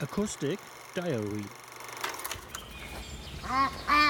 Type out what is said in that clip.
Acoustic Diary. Ah, ah.